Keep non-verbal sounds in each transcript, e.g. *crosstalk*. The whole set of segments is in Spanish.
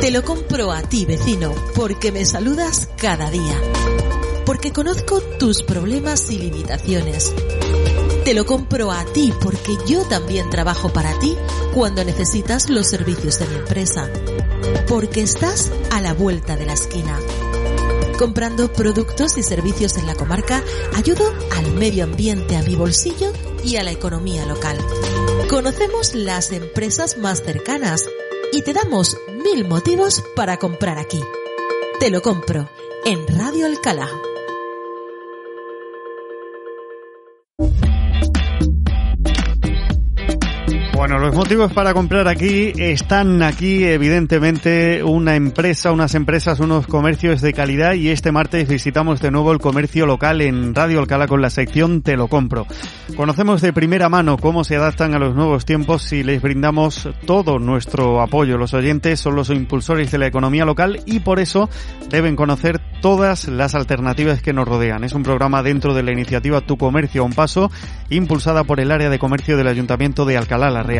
Te lo compro a ti, vecino, porque me saludas cada día. Porque conozco tus problemas y limitaciones. Te lo compro a ti porque yo también trabajo para ti cuando necesitas los servicios de mi empresa. Porque estás a la vuelta de la esquina. Comprando productos y servicios en la comarca, ayudo al medio ambiente, a mi bolsillo y a la economía local. Conocemos las empresas más cercanas y te damos mil motivos para comprar aquí. Te lo compro en Radio Alcalá. Bueno, los motivos para comprar aquí están aquí, evidentemente, una empresa, unas empresas, unos comercios de calidad y este martes visitamos de nuevo el comercio local en Radio Alcalá con la sección Te lo compro. Conocemos de primera mano cómo se adaptan a los nuevos tiempos y les brindamos todo nuestro apoyo. Los oyentes son los impulsores de la economía local y por eso deben conocer todas las alternativas que nos rodean. Es un programa dentro de la iniciativa Tu Comercio a un Paso, impulsada por el área de comercio del Ayuntamiento de Alcalá la Real.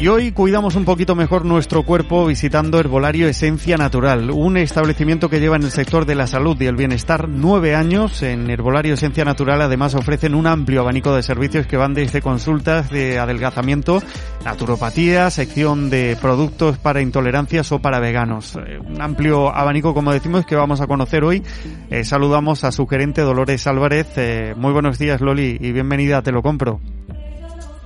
Y hoy cuidamos un poquito mejor nuestro cuerpo visitando Herbolario Esencia Natural, un establecimiento que lleva en el sector de la salud y el bienestar nueve años. En Herbolario Esencia Natural además ofrecen un amplio abanico de servicios que van desde consultas de adelgazamiento, naturopatía, sección de productos para intolerancias o para veganos. Eh, Un amplio abanico, como decimos, que vamos a conocer hoy. Eh, saludamos a su gerente Dolores Álvarez. Eh, muy buenos días Loli y bienvenida a Te lo compro.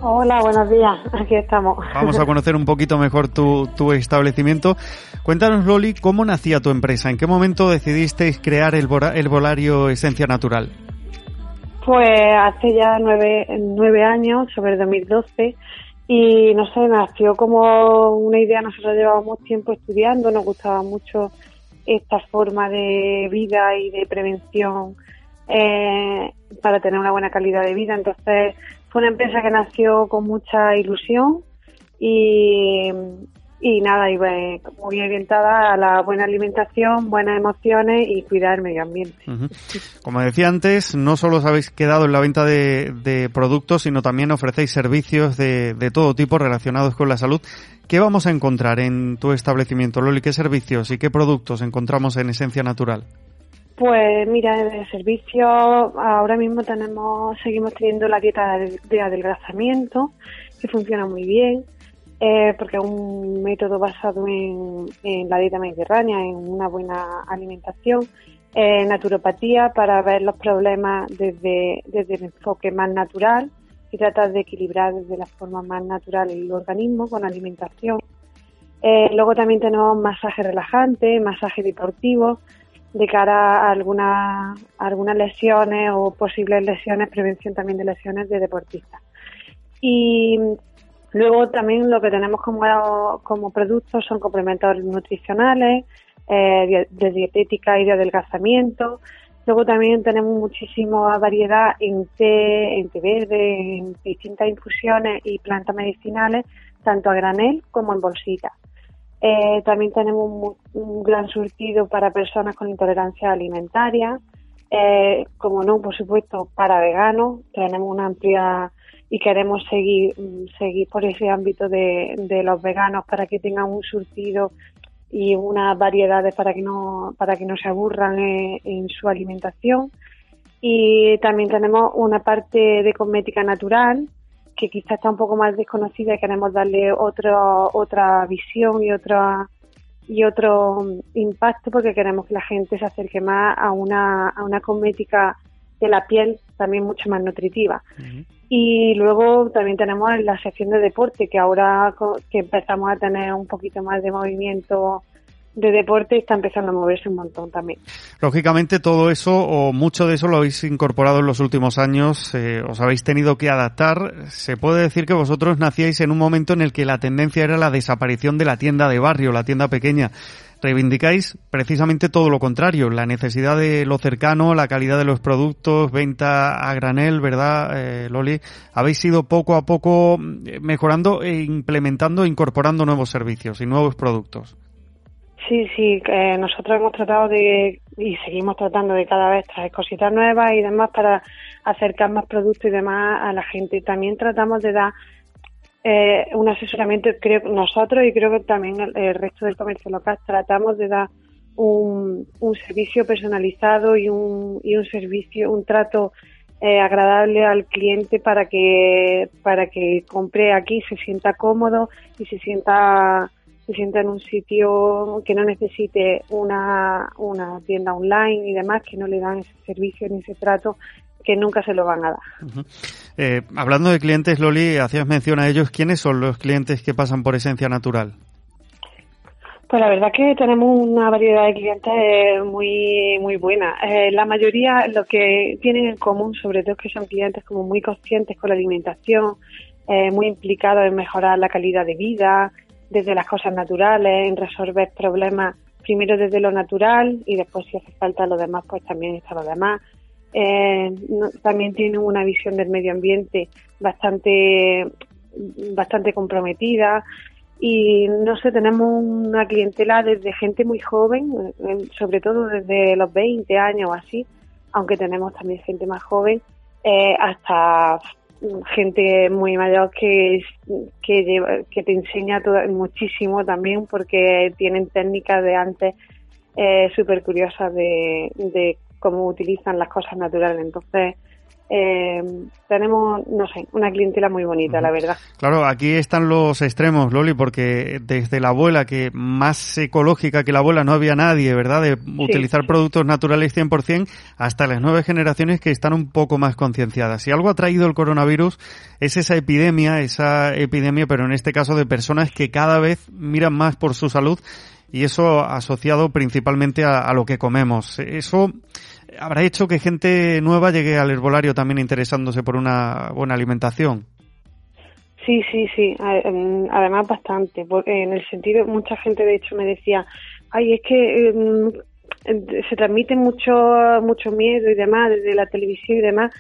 Hola, buenos días. *laughs* Aquí estamos. Vamos a conocer un poquito mejor tu, tu establecimiento. Cuéntanos, Loli, ¿cómo nacía tu empresa? ¿En qué momento decidisteis crear el, el Volario Esencia Natural? Pues hace ya nueve, nueve años, sobre el 2012, y no sé, nació como una idea. Nosotros llevábamos tiempo estudiando, nos gustaba mucho esta forma de vida y de prevención eh, para tener una buena calidad de vida. Entonces, fue una empresa que nació con mucha ilusión y, nada, iba eh, muy orientada a la buena alimentación, buenas emociones y cuidar el medio ambiente. Como decía antes, no solo os habéis quedado en la venta de, de productos, sino también ofrecéis servicios de, de todo tipo relacionados con la salud. ¿Qué vamos a encontrar en tu establecimiento, Loli? ¿Qué servicios y qué productos encontramos en Esencia Natural? Pues mira, de servicio ahora mismo tenemos, seguimos teniendo la dieta de de adelgazamiento que funciona muy bien, eh, porque es un método basado en, en la dieta mediterránea, en una buena alimentación, eh, naturopatía para ver los problemas desde, desde el enfoque más natural y tratar de equilibrar desde la forma más natural el organismo con alimentación. Eh, luego también tenemos masaje relajante, masaje deportivo, de cara a algunas, a algunas lesiones o posibles lesiones, prevención también de lesiones de deportistas. Y luego también lo que tenemos como, como productos son complementos nutricionales, eh, de dietética y de adelgazamiento. Luego también tenemos muchísima variedad en té, en té verde, en distintas infusiones y plantas medicinales, tanto a granel como en bolsitas. Eh, también tenemos un, un gran surtido para personas con intolerancia alimentaria, eh, como no, por supuesto, para veganos. Tenemos una amplia y queremos seguir mm, seguir por ese ámbito de, de los veganos para que tengan un surtido y unas variedades para que no para que no se aburran en, en su alimentación. Y también tenemos una parte de cosmética natural que quizás está un poco más desconocida y queremos darle otro, otra visión y otra y otro impacto porque queremos que la gente se acerque más a una, a una cosmética de la piel también mucho más nutritiva. Y luego también tenemos la sección de deporte, que ahora que empezamos a tener un poquito más de movimiento de deporte está empezando a moverse un montón también. Lógicamente todo eso o mucho de eso lo habéis incorporado en los últimos años, eh, os habéis tenido que adaptar. Se puede decir que vosotros nacíais en un momento en el que la tendencia era la desaparición de la tienda de barrio, la tienda pequeña. Reivindicáis precisamente todo lo contrario, la necesidad de lo cercano, la calidad de los productos, venta a granel, ¿verdad, eh, Loli? Habéis ido poco a poco eh, mejorando e implementando, incorporando nuevos servicios y nuevos productos. Sí, sí, nosotros hemos tratado de, y seguimos tratando de cada vez traer cositas nuevas y demás para acercar más productos y demás a la gente. También tratamos de dar eh, un asesoramiento, creo nosotros y creo que también el, resto del comercio local tratamos de dar un, un servicio personalizado y un, y un servicio, un trato eh, agradable al cliente para que para que compre aquí, se sienta cómodo y se sienta se sienta en un sitio que no necesite una, una tienda online y demás, que no le dan ese servicio ni ese trato que nunca se lo van a dar. eh, hablando de clientes, Loli, hacías mención a ellos. ¿Quiénes son los clientes que pasan por Esencia Natural? Pues la verdad que tenemos una variedad de clientes muy muy buena. Eh, la mayoría lo que tienen en común, sobre todo, es que son clientes como muy conscientes con la alimentación, eh, muy implicados en mejorar la calidad de vida, desde las cosas naturales, en resolver problemas primero desde lo natural y después si hace falta lo demás, pues también está lo demás. Eh, también tienen una visión del medio ambiente bastante bastante comprometida y no sé, tenemos una clientela desde gente muy joven, eh, sobre todo desde los 20 años o así, aunque tenemos también gente más joven, eh, hasta gente muy mayor que, que, que te enseña todo, muchísimo también porque tienen técnicas de antes eh, súper curiosas de, de cómo utilizan las cosas naturales. Entonces, eh, tenemos, no sé, una clientela muy bonita, la verdad. Claro, aquí están los extremos, Loli, porque desde la abuela, que más ecológica que la abuela no había nadie, ¿verdad?, de utilizar productos naturales 100%, hasta las nuevas generaciones que están un poco más concienciadas. Si algo ha traído el coronavirus es esa epidemia, esa epidemia, pero en este caso de personas que cada vez miran más por su salud y eso asociado principalmente a, lo que comemos. Eso habrá hecho que gente nueva llegue al herbolario también interesándose por una buena alimentación. Sí, sí, sí. Em, además bastante. En el sentido, mucha gente de hecho me decía, ay, es que em, se transmite mucho, mucho miedo y demás desde la televisión y demás,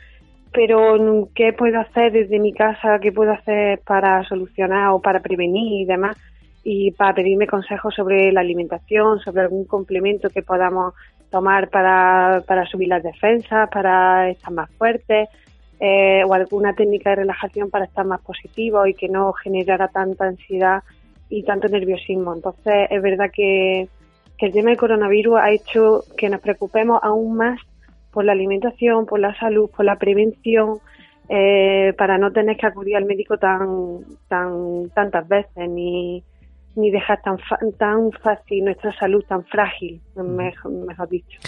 pero ¿qué puedo hacer desde mi casa? ¿Qué puedo hacer para solucionar o para prevenir y demás? Y para pedirme consejos sobre la alimentación, sobre algún complemento que podamos tomar para, para subir las defensas, para estar más fuertes, eh, o alguna técnica de relajación para estar más positivo y que no generara tanta ansiedad y tanto nerviosismo. Entonces, es verdad que, que el tema del coronavirus ha hecho que nos preocupemos aún más por la alimentación, por la salud, por la prevención, eh, para no tener que acudir al médico tan, tan tantas veces ni, ni dejar tan, tan fácil nuestra salud tan frágil, mejor, dicho.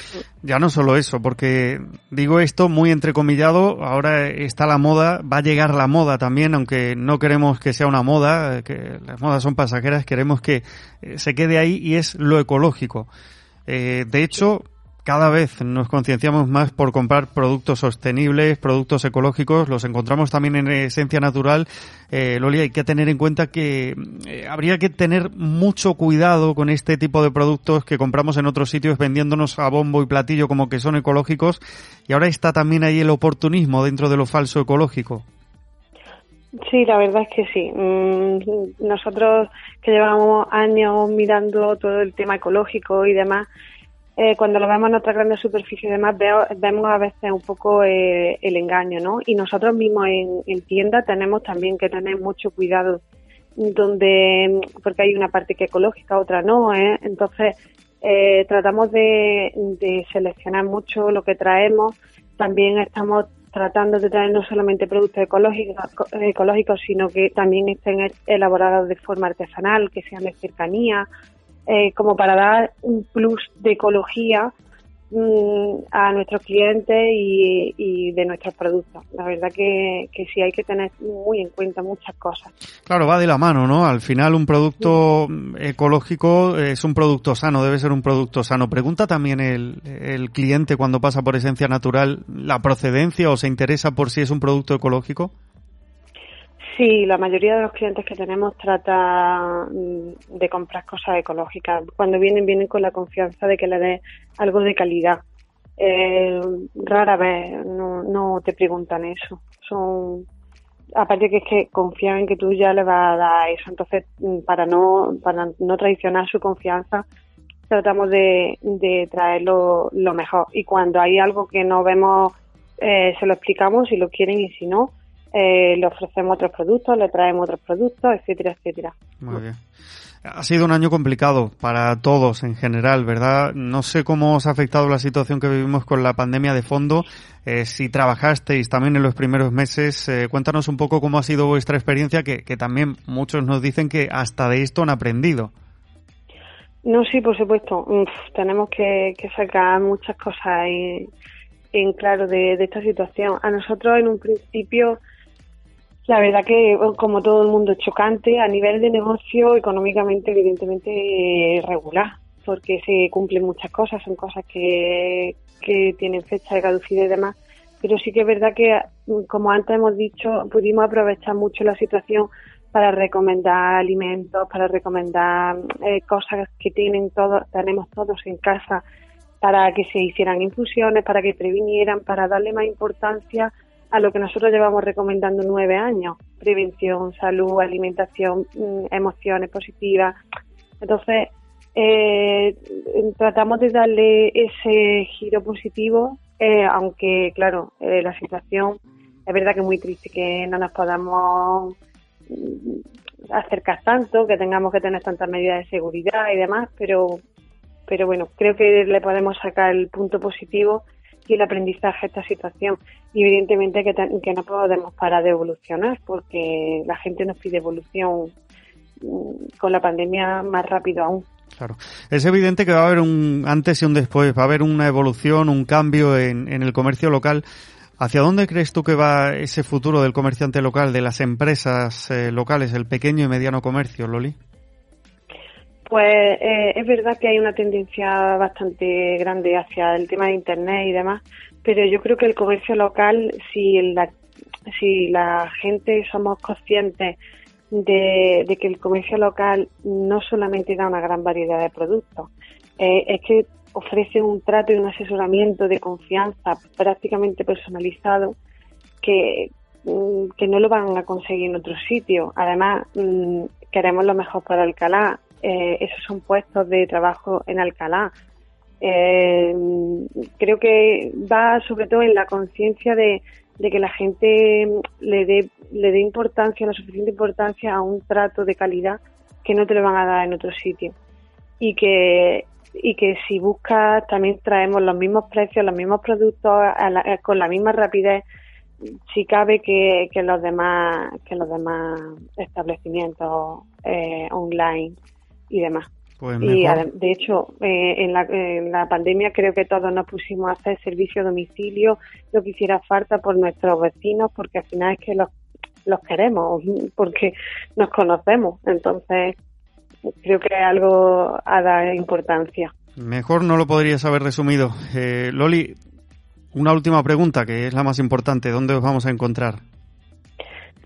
Ya no solo eso, porque digo esto muy entrecomillado, ahora está la moda, va a llegar la moda también, aunque no queremos que sea una moda, que las modas son pasajeras, queremos que eh, se quede ahí y es lo ecológico. Eh, de hecho, cada vez nos concienciamos más por comprar productos sostenibles, productos ecológicos, los encontramos también en esencia natural. Eh, Loli, hay que tener en cuenta que eh, habría que tener mucho cuidado con este tipo de productos que compramos en otros sitios vendiéndonos a bombo y platillo como que son ecológicos y ahora está también ahí el oportunismo dentro de lo falso ecológico. Sí, la verdad es que sí. Mm, nosotros que llevamos años mirando todo el tema ecológico y demás, eh, cuando lo vemos en otra grandes superficie y demás, vemos a veces un poco eh, el engaño, ¿no? Y nosotros mismos en, en tienda tenemos también que tener mucho cuidado, donde porque hay una parte que es ecológica, otra no, ¿eh? Entonces, eh, tratamos de, de seleccionar mucho lo que traemos. También estamos tratando de traer no solamente productos ecológicos, ecológicos, sino que también estén elaborados de forma artesanal, que sean de cercanía, eh, como para dar un plus de ecología mm, a nuestros clientes y, de nuestros productos. La verdad que, que sí hay que tener muy en cuenta muchas cosas. Claro, va de la mano, ¿no? Al final un producto ecológico es un producto sano, debe ser un producto sano. Pregunta también el, el cliente cuando pasa por esencia natural la procedencia o se interesa por si es un producto ecológico. Sí, la mayoría de los clientes que tenemos trata mm, de comprar cosas ecológicas. Cuando vienen, vienen con la confianza de que le des algo de calidad. Eh, rara vez no, no te preguntan eso. Son aparte que es que confían en que tú ya le vas a dar eso. Entonces, mm, para no para no traicionar su confianza, tratamos de, de traer lo, mejor. Y cuando hay algo que no vemos, eh, se lo explicamos si lo quieren y si no, eh, le ofrecemos otros productos, le traemos otros productos, etcétera, etcétera. Muy bien. Ha sido un año complicado para todos en general, ¿verdad? No sé cómo os ha afectado la situación que vivimos con la pandemia de fondo. Eh, si trabajasteis también en los primeros meses, eh, cuéntanos un poco cómo ha sido vuestra experiencia, que, también muchos nos dicen que hasta de esto han aprendido. No, sí, por supuesto. tenemos que, sacar muchas cosas en, claro de, de, esta situación. A nosotros en un principio la verdad que, como todo el mundo, chocante a nivel de negocio, económicamente, evidentemente, regular, porque se cumplen muchas cosas, son cosas que, que tienen fecha de caducidad y demás. Pero sí que es verdad que, como antes hemos dicho, pudimos aprovechar mucho la situación para recomendar alimentos, para recomendar eh, cosas que tienen todos, tenemos todos en casa, para que se hicieran infusiones, para que previnieran, para darle más importancia a lo que nosotros llevamos recomendando nueve años, prevención, salud, alimentación, mm, emociones positivas. Entonces, eh, tratamos de darle ese giro positivo, eh, aunque, claro, eh, la situación es verdad que es muy triste que no nos podamos mm, acercar tanto, que tengamos que tener tantas medidas de seguridad y demás, pero, pero bueno, creo que le podemos sacar el punto positivo y el aprendizaje esta situación. Y evidentemente que, que no podemos parar de evolucionar porque la gente nos pide evolución mm, con la pandemia más rápido aún. Claro. Es evidente que va a haber un antes y un después, va a haber una evolución, un cambio en, en el comercio local. ¿Hacia dónde crees tú que va ese futuro del comerciante local, de las empresas eh, locales, el pequeño y mediano comercio, Loli? Pues eh, es verdad que hay una tendencia bastante grande hacia el tema de Internet y demás, pero yo creo que el comercio local, si la, si la gente somos conscientes de, que el comercio local no solamente da una gran variedad de productos, eh, es que ofrece un trato y un asesoramiento de confianza prácticamente personalizado que, mm, que no lo van a conseguir en otro sitio. Además, mm, queremos lo mejor para Alcalá eh, esos son puestos de trabajo en Alcalá. Eh, creo que va sobre todo en la conciencia de, que la gente le dé, le dé importancia, la suficiente importancia a un trato de calidad que no te lo van a dar en otro sitio. Y que, y que si buscas también traemos los mismos precios, los mismos productos con la misma rapidez si cabe que, que los demás que los demás establecimientos eh, online y demás. Pues y de hecho, eh, en, la, en, la, pandemia creo que todos nos pusimos a hacer servicio a domicilio, lo que hiciera falta por nuestros vecinos, porque al final es que los, los queremos, *laughs* porque nos conocemos. Entonces, creo que algo a dar importancia. Mejor no lo podrías haber resumido. Eh, Loli, una última pregunta, que es la más importante. ¿Dónde os vamos a encontrar?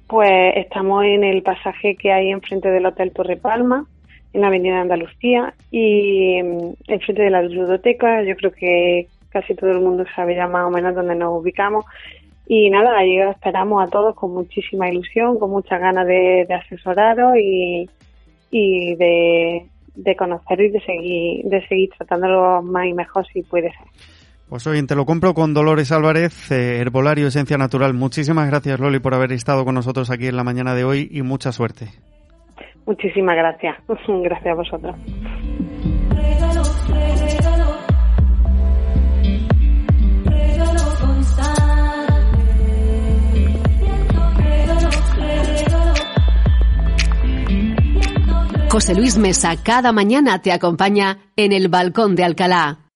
Pues estamos en el pasaje que hay enfrente del Hotel Torre Palma, en la Avenida Andalucía y mm, enfrente de la ludoteca. Yo creo que casi todo el mundo sabe ya más o menos dónde nos ubicamos. Y nada, ahí esperamos a todos con muchísima ilusión, con muchas ganas de, asesoraros y, y de, de conoceros y de seguir, de seguir tratándolo más y mejor si puede ser. Pues hoy te lo compro con Dolores Álvarez, eh, Herbolario Esencia Natural. Muchísimas gracias, Loli, por haber estado con nosotros aquí en la mañana de hoy y mucha suerte. Muchísimas gracias. *laughs* gracias a vosotros. José Luis Mesa cada mañana te acompaña en el Balcón de Alcalá.